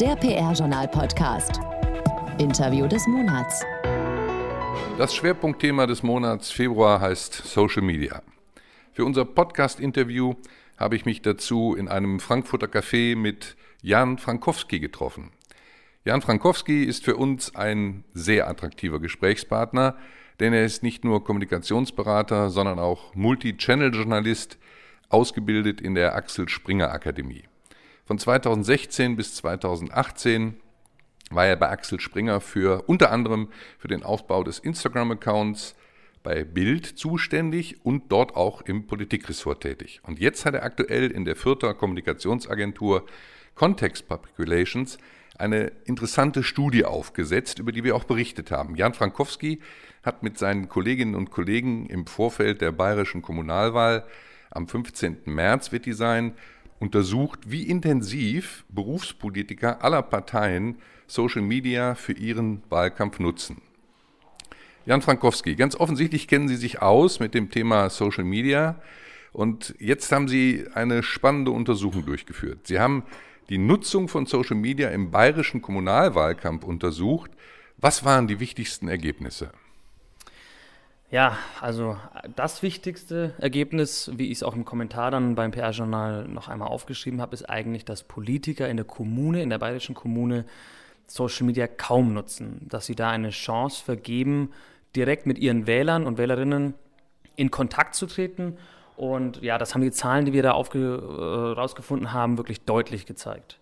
Der PR-Journal-Podcast. Interview des Monats. Das Schwerpunktthema des Monats Februar heißt Social Media. Für unser Podcast-Interview habe ich mich dazu in einem Frankfurter Café mit Jan Frankowski getroffen. Jan Frankowski ist für uns ein sehr attraktiver Gesprächspartner, denn er ist nicht nur Kommunikationsberater, sondern auch Multi-Channel-Journalist, ausgebildet in der Axel Springer Akademie. Von 2016 bis 2018 war er bei Axel Springer für unter anderem für den Aufbau des Instagram-Accounts bei Bild zuständig und dort auch im Politikressort tätig. Und jetzt hat er aktuell in der Fürther Kommunikationsagentur Context Public Relations eine interessante Studie aufgesetzt, über die wir auch berichtet haben. Jan Frankowski hat mit seinen Kolleginnen und Kollegen im Vorfeld der bayerischen Kommunalwahl am 15. März wird die sein, untersucht, wie intensiv Berufspolitiker aller Parteien Social Media für ihren Wahlkampf nutzen. Jan Frankowski, ganz offensichtlich kennen Sie sich aus mit dem Thema Social Media und jetzt haben Sie eine spannende Untersuchung durchgeführt. Sie haben die Nutzung von Social Media im bayerischen Kommunalwahlkampf untersucht. Was waren die wichtigsten Ergebnisse? Ja, also das wichtigste Ergebnis, wie ich es auch im Kommentar dann beim PR-Journal noch einmal aufgeschrieben habe, ist eigentlich, dass Politiker in der Kommune, in der bayerischen Kommune, Social Media kaum nutzen. Dass sie da eine Chance vergeben, direkt mit ihren Wählern und Wählerinnen in Kontakt zu treten. Und ja, das haben die Zahlen, die wir da äh, rausgefunden haben, wirklich deutlich gezeigt.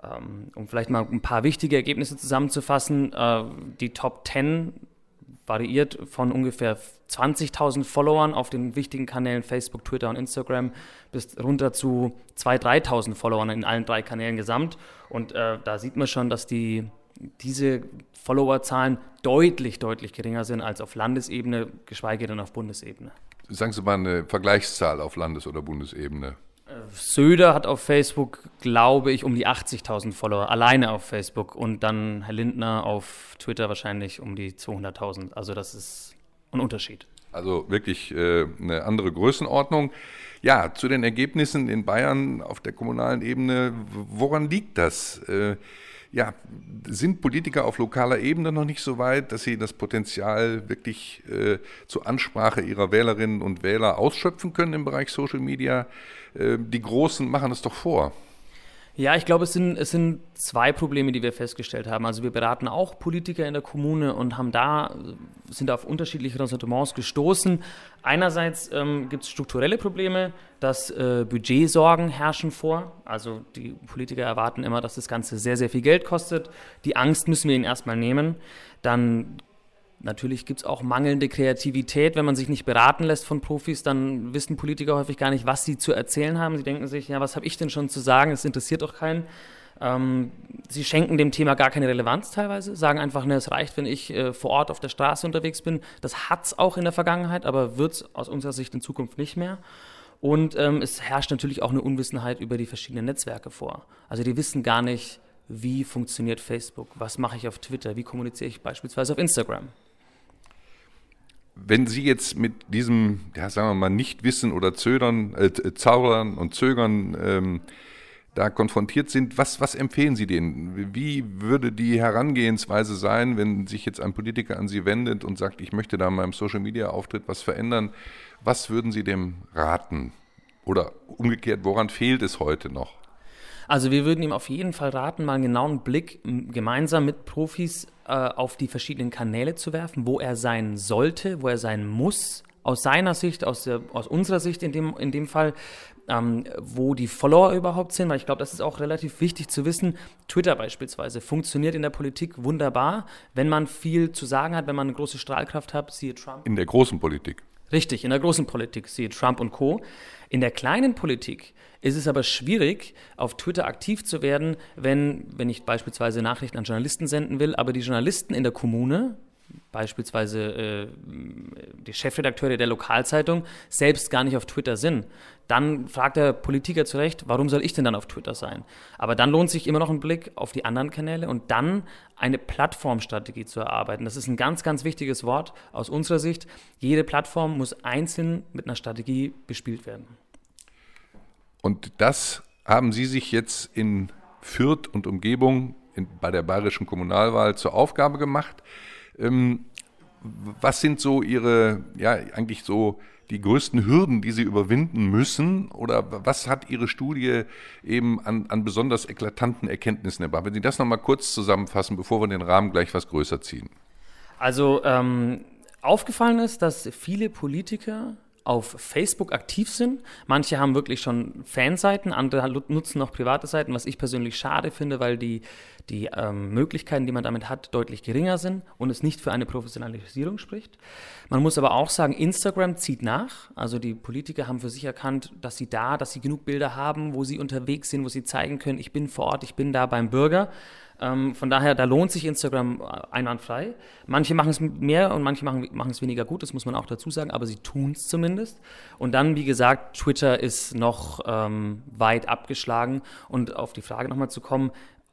Ähm, um vielleicht mal ein paar wichtige Ergebnisse zusammenzufassen, äh, die Top 10 variiert von ungefähr 20.000 Followern auf den wichtigen Kanälen Facebook, Twitter und Instagram bis runter zu 2.000, 3.000 Followern in allen drei Kanälen gesamt. Und äh, da sieht man schon, dass die, diese Followerzahlen deutlich, deutlich geringer sind als auf Landesebene, geschweige denn auf Bundesebene. Sagen Sie mal eine Vergleichszahl auf Landes- oder Bundesebene. Söder hat auf Facebook, glaube ich, um die 80.000 Follower, alleine auf Facebook. Und dann Herr Lindner auf Twitter wahrscheinlich um die 200.000. Also das ist ein Unterschied. Also wirklich äh, eine andere Größenordnung. Ja, zu den Ergebnissen in Bayern auf der kommunalen Ebene, woran liegt das? Äh, ja, sind Politiker auf lokaler Ebene noch nicht so weit, dass sie das Potenzial wirklich äh, zur Ansprache ihrer Wählerinnen und Wähler ausschöpfen können im Bereich Social Media? Äh, die Großen machen es doch vor. Ja, ich glaube, es sind, es sind zwei Probleme, die wir festgestellt haben. Also wir beraten auch Politiker in der Kommune und haben da, sind auf unterschiedliche Ressentiments gestoßen. Einerseits ähm, gibt es strukturelle Probleme, dass äh, Budgetsorgen herrschen vor. Also die Politiker erwarten immer, dass das Ganze sehr, sehr viel Geld kostet. Die Angst müssen wir ihnen erstmal nehmen. Dann Natürlich gibt es auch mangelnde Kreativität. Wenn man sich nicht beraten lässt von Profis, dann wissen Politiker häufig gar nicht, was sie zu erzählen haben. Sie denken sich, ja, was habe ich denn schon zu sagen? Es interessiert doch keinen. Ähm, sie schenken dem Thema gar keine Relevanz teilweise, sagen einfach, ne, es reicht, wenn ich äh, vor Ort auf der Straße unterwegs bin. Das hat es auch in der Vergangenheit, aber wird es aus unserer Sicht in Zukunft nicht mehr. Und ähm, es herrscht natürlich auch eine Unwissenheit über die verschiedenen Netzwerke vor. Also die wissen gar nicht, wie funktioniert Facebook, was mache ich auf Twitter, wie kommuniziere ich beispielsweise auf Instagram wenn Sie jetzt mit diesem, ja, sagen wir mal, Nichtwissen oder Zödern, äh, Zaudern und Zögern ähm, da konfrontiert sind, was, was empfehlen Sie denen? Wie würde die Herangehensweise sein, wenn sich jetzt ein Politiker an Sie wendet und sagt, ich möchte da in meinem Social-Media-Auftritt was verändern? Was würden Sie dem raten? Oder umgekehrt, woran fehlt es heute noch? Also wir würden ihm auf jeden Fall raten, mal einen genauen Blick gemeinsam mit Profis äh, auf die verschiedenen Kanäle zu werfen, wo er sein sollte, wo er sein muss, aus seiner Sicht, aus, der, aus unserer Sicht in dem, in dem Fall, ähm, wo die Follower überhaupt sind, weil ich glaube, das ist auch relativ wichtig zu wissen. Twitter beispielsweise funktioniert in der Politik wunderbar, wenn man viel zu sagen hat, wenn man eine große Strahlkraft hat, siehe Trump. In der großen Politik. Richtig, in der großen Politik, siehe Trump und Co. In der kleinen Politik ist es aber schwierig, auf Twitter aktiv zu werden, wenn, wenn ich beispielsweise Nachrichten an Journalisten senden will, aber die Journalisten in der Kommune, beispielsweise äh, die Chefredakteure der Lokalzeitung, selbst gar nicht auf Twitter sind. Dann fragt der Politiker zu Recht, warum soll ich denn dann auf Twitter sein? Aber dann lohnt sich immer noch ein Blick auf die anderen Kanäle und dann eine Plattformstrategie zu erarbeiten. Das ist ein ganz, ganz wichtiges Wort aus unserer Sicht. Jede Plattform muss einzeln mit einer Strategie bespielt werden. Und das haben Sie sich jetzt in Fürth und Umgebung in, bei der bayerischen Kommunalwahl zur Aufgabe gemacht. Ähm, was sind so Ihre, ja, eigentlich so die größten Hürden, die Sie überwinden müssen? Oder was hat Ihre Studie eben an, an besonders eklatanten Erkenntnissen erbracht? Wenn Sie das nochmal kurz zusammenfassen, bevor wir den Rahmen gleich was größer ziehen. Also ähm, aufgefallen ist, dass viele Politiker auf Facebook aktiv sind. Manche haben wirklich schon Fanseiten, andere nutzen noch private Seiten, was ich persönlich schade finde, weil die, die ähm, Möglichkeiten, die man damit hat, deutlich geringer sind und es nicht für eine Professionalisierung spricht. Man muss aber auch sagen, Instagram zieht nach. Also die Politiker haben für sich erkannt, dass sie da, dass sie genug Bilder haben, wo sie unterwegs sind, wo sie zeigen können, ich bin vor Ort, ich bin da beim Bürger. Ähm, von daher, da lohnt sich Instagram äh, einwandfrei. Manche machen es mehr und manche machen, machen es weniger gut, das muss man auch dazu sagen, aber sie tun es zumindest. Und dann, wie gesagt, Twitter ist noch ähm, weit abgeschlagen. Und auf die Frage nochmal zu kommen,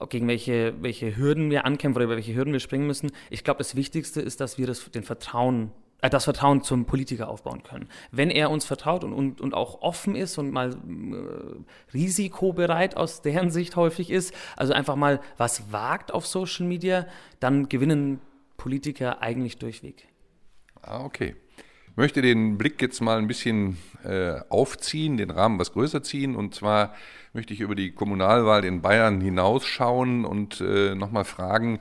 gegen welche, welche Hürden wir ankämpfen oder über welche Hürden wir springen müssen. Ich glaube, das Wichtigste ist, dass wir das, den Vertrauen äh, das Vertrauen zum Politiker aufbauen können. Wenn er uns vertraut und, und, und auch offen ist und mal äh, risikobereit aus deren Sicht häufig ist, also einfach mal was wagt auf Social Media, dann gewinnen Politiker eigentlich durchweg. Ah, okay. Möchte den Blick jetzt mal ein bisschen äh, aufziehen, den Rahmen was größer ziehen. Und zwar möchte ich über die Kommunalwahl in Bayern hinausschauen und äh, nochmal fragen,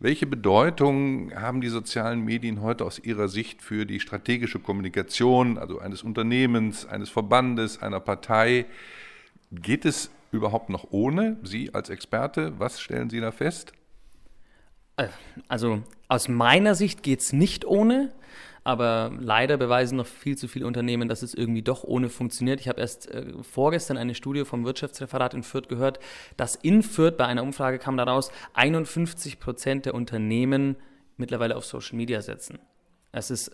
welche Bedeutung haben die sozialen Medien heute aus Ihrer Sicht für die strategische Kommunikation, also eines Unternehmens, eines Verbandes, einer Partei? Geht es überhaupt noch ohne Sie als Experte? Was stellen Sie da fest? Äh, also aus meiner Sicht geht es nicht ohne. Aber leider beweisen noch viel zu viele Unternehmen, dass es irgendwie doch ohne funktioniert. Ich habe erst äh, vorgestern eine Studie vom Wirtschaftsreferat in Fürth gehört, dass in Fürth bei einer Umfrage kam daraus, 51 Prozent der Unternehmen mittlerweile auf Social Media setzen. Es ist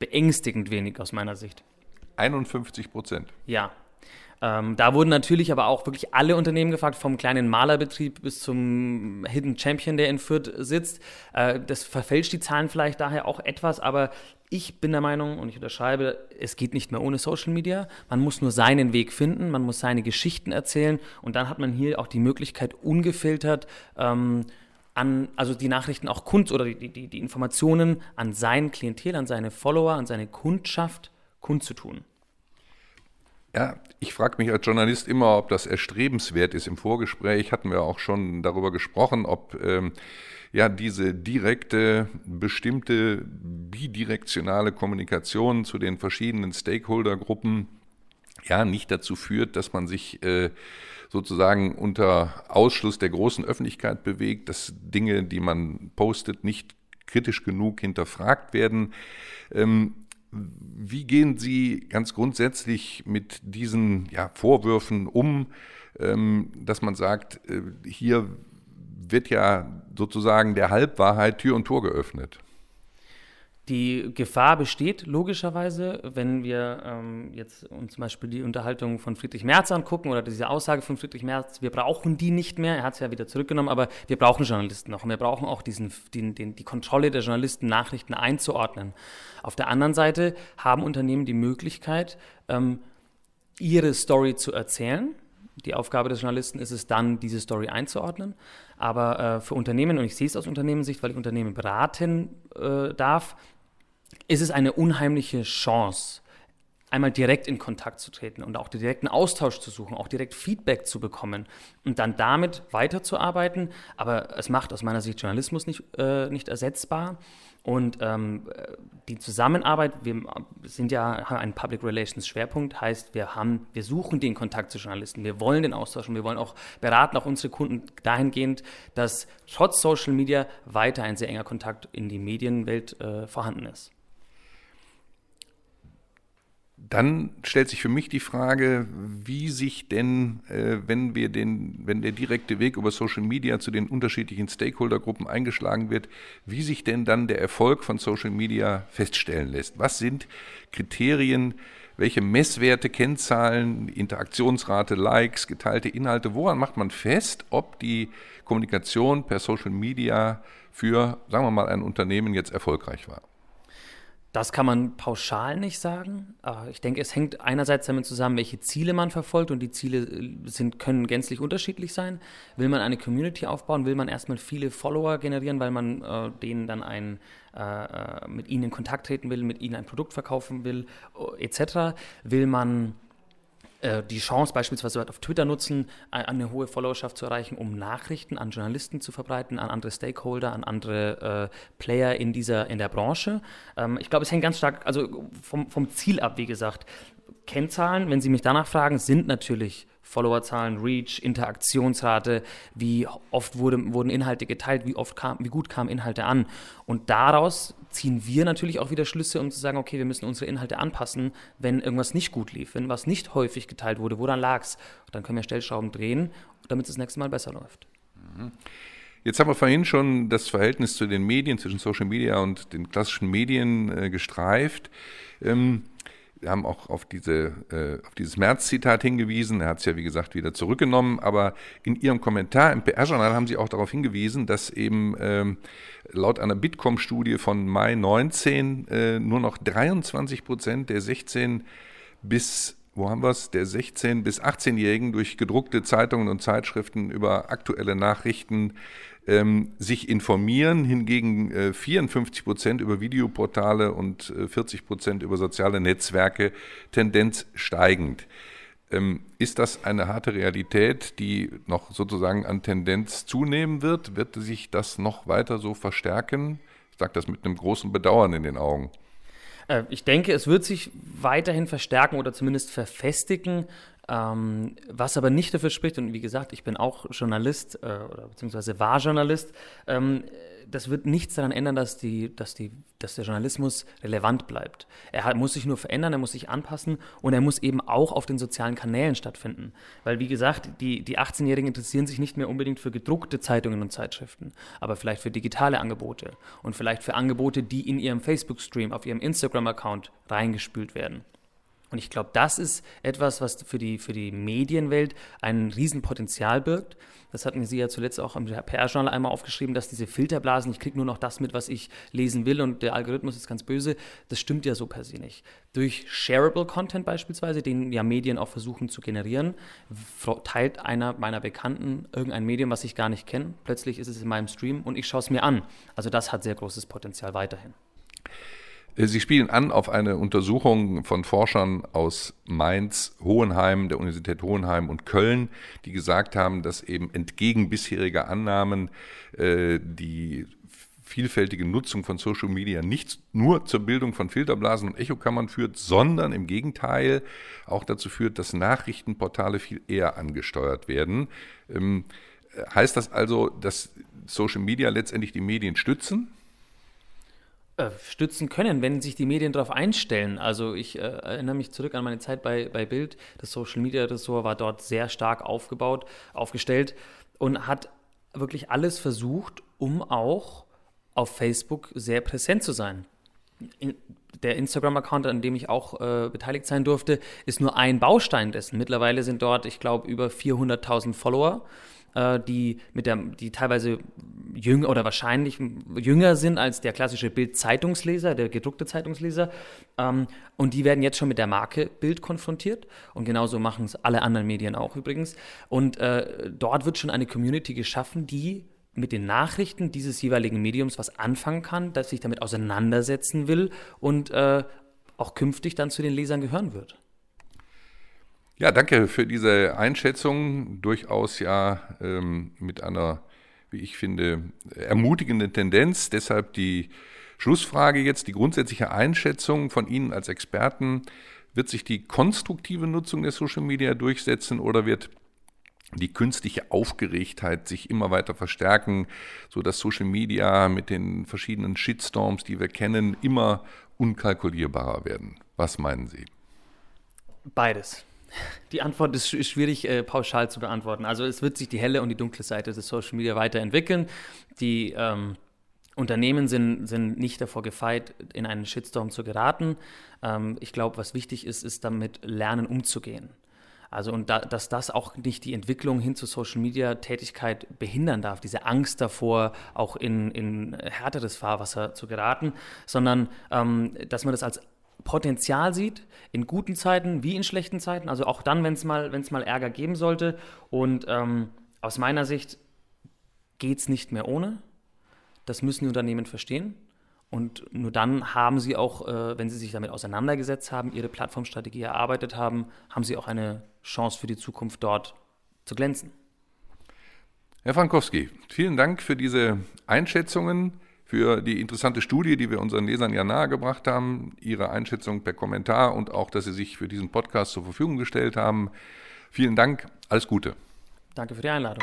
beängstigend wenig aus meiner Sicht. 51 Prozent? Ja, ähm, da wurden natürlich aber auch wirklich alle Unternehmen gefragt, vom kleinen Malerbetrieb bis zum Hidden Champion, der in Fürth sitzt. Äh, das verfälscht die Zahlen vielleicht daher auch etwas, aber ich bin der Meinung und ich unterschreibe, es geht nicht mehr ohne Social Media. Man muss nur seinen Weg finden, man muss seine Geschichten erzählen und dann hat man hier auch die Möglichkeit, ungefiltert ähm, an, also die Nachrichten auch kund oder die, die, die Informationen an sein Klientel, an seine Follower, an seine Kundschaft kundzutun. Ja, ich frage mich als Journalist immer, ob das erstrebenswert ist. Im Vorgespräch hatten wir auch schon darüber gesprochen, ob ähm, ja diese direkte, bestimmte bidirektionale Kommunikation zu den verschiedenen Stakeholdergruppen ja nicht dazu führt, dass man sich äh, sozusagen unter Ausschluss der großen Öffentlichkeit bewegt, dass Dinge, die man postet, nicht kritisch genug hinterfragt werden. Ähm, wie gehen Sie ganz grundsätzlich mit diesen ja, Vorwürfen um, ähm, dass man sagt, äh, hier wird ja sozusagen der Halbwahrheit Tür und Tor geöffnet? Die Gefahr besteht logischerweise, wenn wir ähm, jetzt uns zum Beispiel die Unterhaltung von Friedrich Merz angucken oder diese Aussage von Friedrich Merz, wir brauchen die nicht mehr, er hat es ja wieder zurückgenommen, aber wir brauchen Journalisten noch und wir brauchen auch diesen, den, den, die Kontrolle der Journalisten, Nachrichten einzuordnen. Auf der anderen Seite haben Unternehmen die Möglichkeit, ähm, ihre Story zu erzählen. Die Aufgabe des Journalisten ist es dann, diese Story einzuordnen. Aber äh, für Unternehmen, und ich sehe es aus Unternehmenssicht, weil ich Unternehmen beraten äh, darf, ist es eine unheimliche Chance, einmal direkt in Kontakt zu treten und auch direkten Austausch zu suchen, auch direkt Feedback zu bekommen und dann damit weiterzuarbeiten. Aber es macht aus meiner Sicht Journalismus nicht, äh, nicht ersetzbar. Und ähm, die Zusammenarbeit, wir sind ja haben einen Public Relations Schwerpunkt, heißt, wir haben, wir suchen den Kontakt zu Journalisten, wir wollen den Austausch und wir wollen auch beraten, auch unsere Kunden dahingehend, dass trotz Social Media weiter ein sehr enger Kontakt in die Medienwelt äh, vorhanden ist. Dann stellt sich für mich die Frage, wie sich denn, äh, wenn wir den, wenn der direkte Weg über Social Media zu den unterschiedlichen Stakeholdergruppen eingeschlagen wird, wie sich denn dann der Erfolg von Social Media feststellen lässt. Was sind Kriterien, welche Messwerte, Kennzahlen, Interaktionsrate, Likes, geteilte Inhalte, woran macht man fest, ob die Kommunikation per Social Media für, sagen wir mal, ein Unternehmen jetzt erfolgreich war? Das kann man pauschal nicht sagen. Ich denke, es hängt einerseits damit zusammen, welche Ziele man verfolgt und die Ziele äh, sind, können gänzlich unterschiedlich sein. Will man eine Community aufbauen, will man erstmal viele Follower generieren, weil man äh, denen dann ein, äh, äh mit ihnen in Kontakt treten will, mit ihnen ein Produkt verkaufen will, etc. Will man äh, die Chance beispielsweise auf Twitter nutzen, eine hohe Followerschaft zu erreichen, um Nachrichten an Journalisten zu verbreiten, an andere Stakeholder, an andere äh, Player in dieser in der Branche. Ähm, ich glaube, es hängt ganz stark also vom, vom Ziel ab, wie gesagt. Kennzahlen, wenn Sie mich danach fragen, sind natürlich Followerzahlen, Reach, Interaktionsrate, wie oft wurde, wurden Inhalte geteilt, wie oft kam, wie gut kamen Inhalte an. Und daraus ziehen wir natürlich auch wieder Schlüsse, um zu sagen, okay, wir müssen unsere Inhalte anpassen, wenn irgendwas nicht gut lief, wenn was nicht häufig geteilt wurde, woran lag es? Dann können wir Stellschrauben drehen, damit es das nächste Mal besser läuft. Mhm. Jetzt haben wir vorhin schon das Verhältnis zu den Medien, zwischen Social Media und den klassischen Medien äh, gestreift. Ähm, wir haben auch auf, diese, äh, auf dieses März-Zitat hingewiesen. Er hat es ja, wie gesagt, wieder zurückgenommen. Aber in Ihrem Kommentar im PR-Journal haben Sie auch darauf hingewiesen, dass eben ähm, laut einer Bitkom-Studie von Mai 19 äh, nur noch 23 Prozent der 16 bis wo haben wir der 16- bis 18-Jährigen durch gedruckte Zeitungen und Zeitschriften über aktuelle Nachrichten ähm, sich informieren, hingegen äh, 54 Prozent über Videoportale und äh, 40 Prozent über soziale Netzwerke, Tendenz steigend. Ähm, ist das eine harte Realität, die noch sozusagen an Tendenz zunehmen wird? Wird sich das noch weiter so verstärken? Ich sage das mit einem großen Bedauern in den Augen. Äh, ich denke, es wird sich weiterhin verstärken oder zumindest verfestigen. Ähm, was aber nicht dafür spricht, und wie gesagt, ich bin auch Journalist äh, oder beziehungsweise war Journalist, ähm, das wird nichts daran ändern, dass, die, dass, die, dass der Journalismus relevant bleibt. Er hat, muss sich nur verändern, er muss sich anpassen und er muss eben auch auf den sozialen Kanälen stattfinden. Weil, wie gesagt, die, die 18-Jährigen interessieren sich nicht mehr unbedingt für gedruckte Zeitungen und Zeitschriften, aber vielleicht für digitale Angebote und vielleicht für Angebote, die in ihrem Facebook-Stream, auf ihrem Instagram-Account reingespült werden. Und ich glaube, das ist etwas, was für die, für die Medienwelt ein Riesenpotenzial birgt. Das hatten Sie ja zuletzt auch im PR-Journal einmal aufgeschrieben, dass diese Filterblasen, ich kriege nur noch das mit, was ich lesen will und der Algorithmus ist ganz böse. Das stimmt ja so per se nicht. Durch Shareable Content beispielsweise, den ja Medien auch versuchen zu generieren, teilt einer meiner Bekannten irgendein Medium, was ich gar nicht kenne. Plötzlich ist es in meinem Stream und ich schaue es mir an. Also das hat sehr großes Potenzial weiterhin. Äh, Sie spielen an auf eine Untersuchung von Forschern aus Mainz, Hohenheim, der Universität Hohenheim und Köln, die gesagt haben, dass eben entgegen bisheriger Annahmen äh, die vielfältige Nutzung von Social Media nicht nur zur Bildung von Filterblasen und Echokammern führt, sondern im Gegenteil auch dazu führt, dass Nachrichtenportale viel eher angesteuert werden. Ähm, heißt das also, dass Social Media letztendlich die Medien stützen? Äh, stützen können, wenn sich die Medien darauf einstellen. Also ich äh, erinnere mich zurück an meine Zeit bei, bei Bild. Das Social Media Ressort war dort sehr stark aufgebaut, aufgestellt und hat wirklich alles versucht, um auch auf Facebook sehr präsent zu sein. In, der Instagram-Account, an dem ich auch äh, beteiligt sein durfte, ist nur ein Baustein dessen. Mittlerweile sind dort, ich glaube, über 400.000 Follower äh, die mit der, die teilweise jünger oder wahrscheinlich jünger sind als der klassische Bild-Zeitungsleser, der gedruckte Zeitungsleser. Ähm, und die werden jetzt schon mit der Marke Bild konfrontiert. Und genauso machen es alle anderen Medien auch übrigens. Und äh, dort wird schon eine Community geschaffen, die mit den Nachrichten dieses jeweiligen Mediums was anfangen kann, dass sich damit auseinandersetzen will und äh, auch künftig dann zu den Lesern gehören wird. Ja, danke für diese Einschätzung. Durchaus ja ähm, mit einer, wie ich finde, ermutigenden Tendenz. Deshalb die Schlussfrage jetzt, die grundsätzliche Einschätzung von Ihnen als Experten. Wird sich die konstruktive Nutzung der Social Media durchsetzen oder wird die künstliche Aufgeregtheit sich immer weiter verstärken, so dass Social Media mit den verschiedenen Shitstorms, die wir kennen, immer unkalkulierbarer werden? Was meinen Sie? Beides. Die Antwort ist schwierig äh, pauschal zu beantworten. Also es wird sich die helle und die dunkle Seite des Social Media weiterentwickeln. Die ähm, Unternehmen sind, sind nicht davor gefeit, in einen Shitstorm zu geraten. Ähm, ich glaube, was wichtig ist, ist damit lernen umzugehen. Also und da, dass das auch nicht die Entwicklung hin zur Social Media Tätigkeit behindern darf, diese Angst davor, auch in, in härteres Fahrwasser zu geraten, sondern ähm, dass man das als Potenzial sieht, in guten Zeiten wie in schlechten Zeiten, also auch dann, wenn es mal, mal Ärger geben sollte. Und ähm, aus meiner Sicht geht es nicht mehr ohne. Das müssen die Unternehmen verstehen. Und nur dann haben sie auch, äh, wenn sie sich damit auseinandergesetzt haben, ihre Plattformstrategie erarbeitet haben, haben sie auch eine Chance für die Zukunft dort zu glänzen. Herr Frankowski, vielen Dank für diese Einschätzungen, für die interessante Studie, die wir unseren Lesern ja nahegebracht haben, Ihre Einschätzung per Kommentar und auch, dass Sie sich für diesen Podcast zur Verfügung gestellt haben. Vielen Dank, alles Gute. Danke für die Einladung.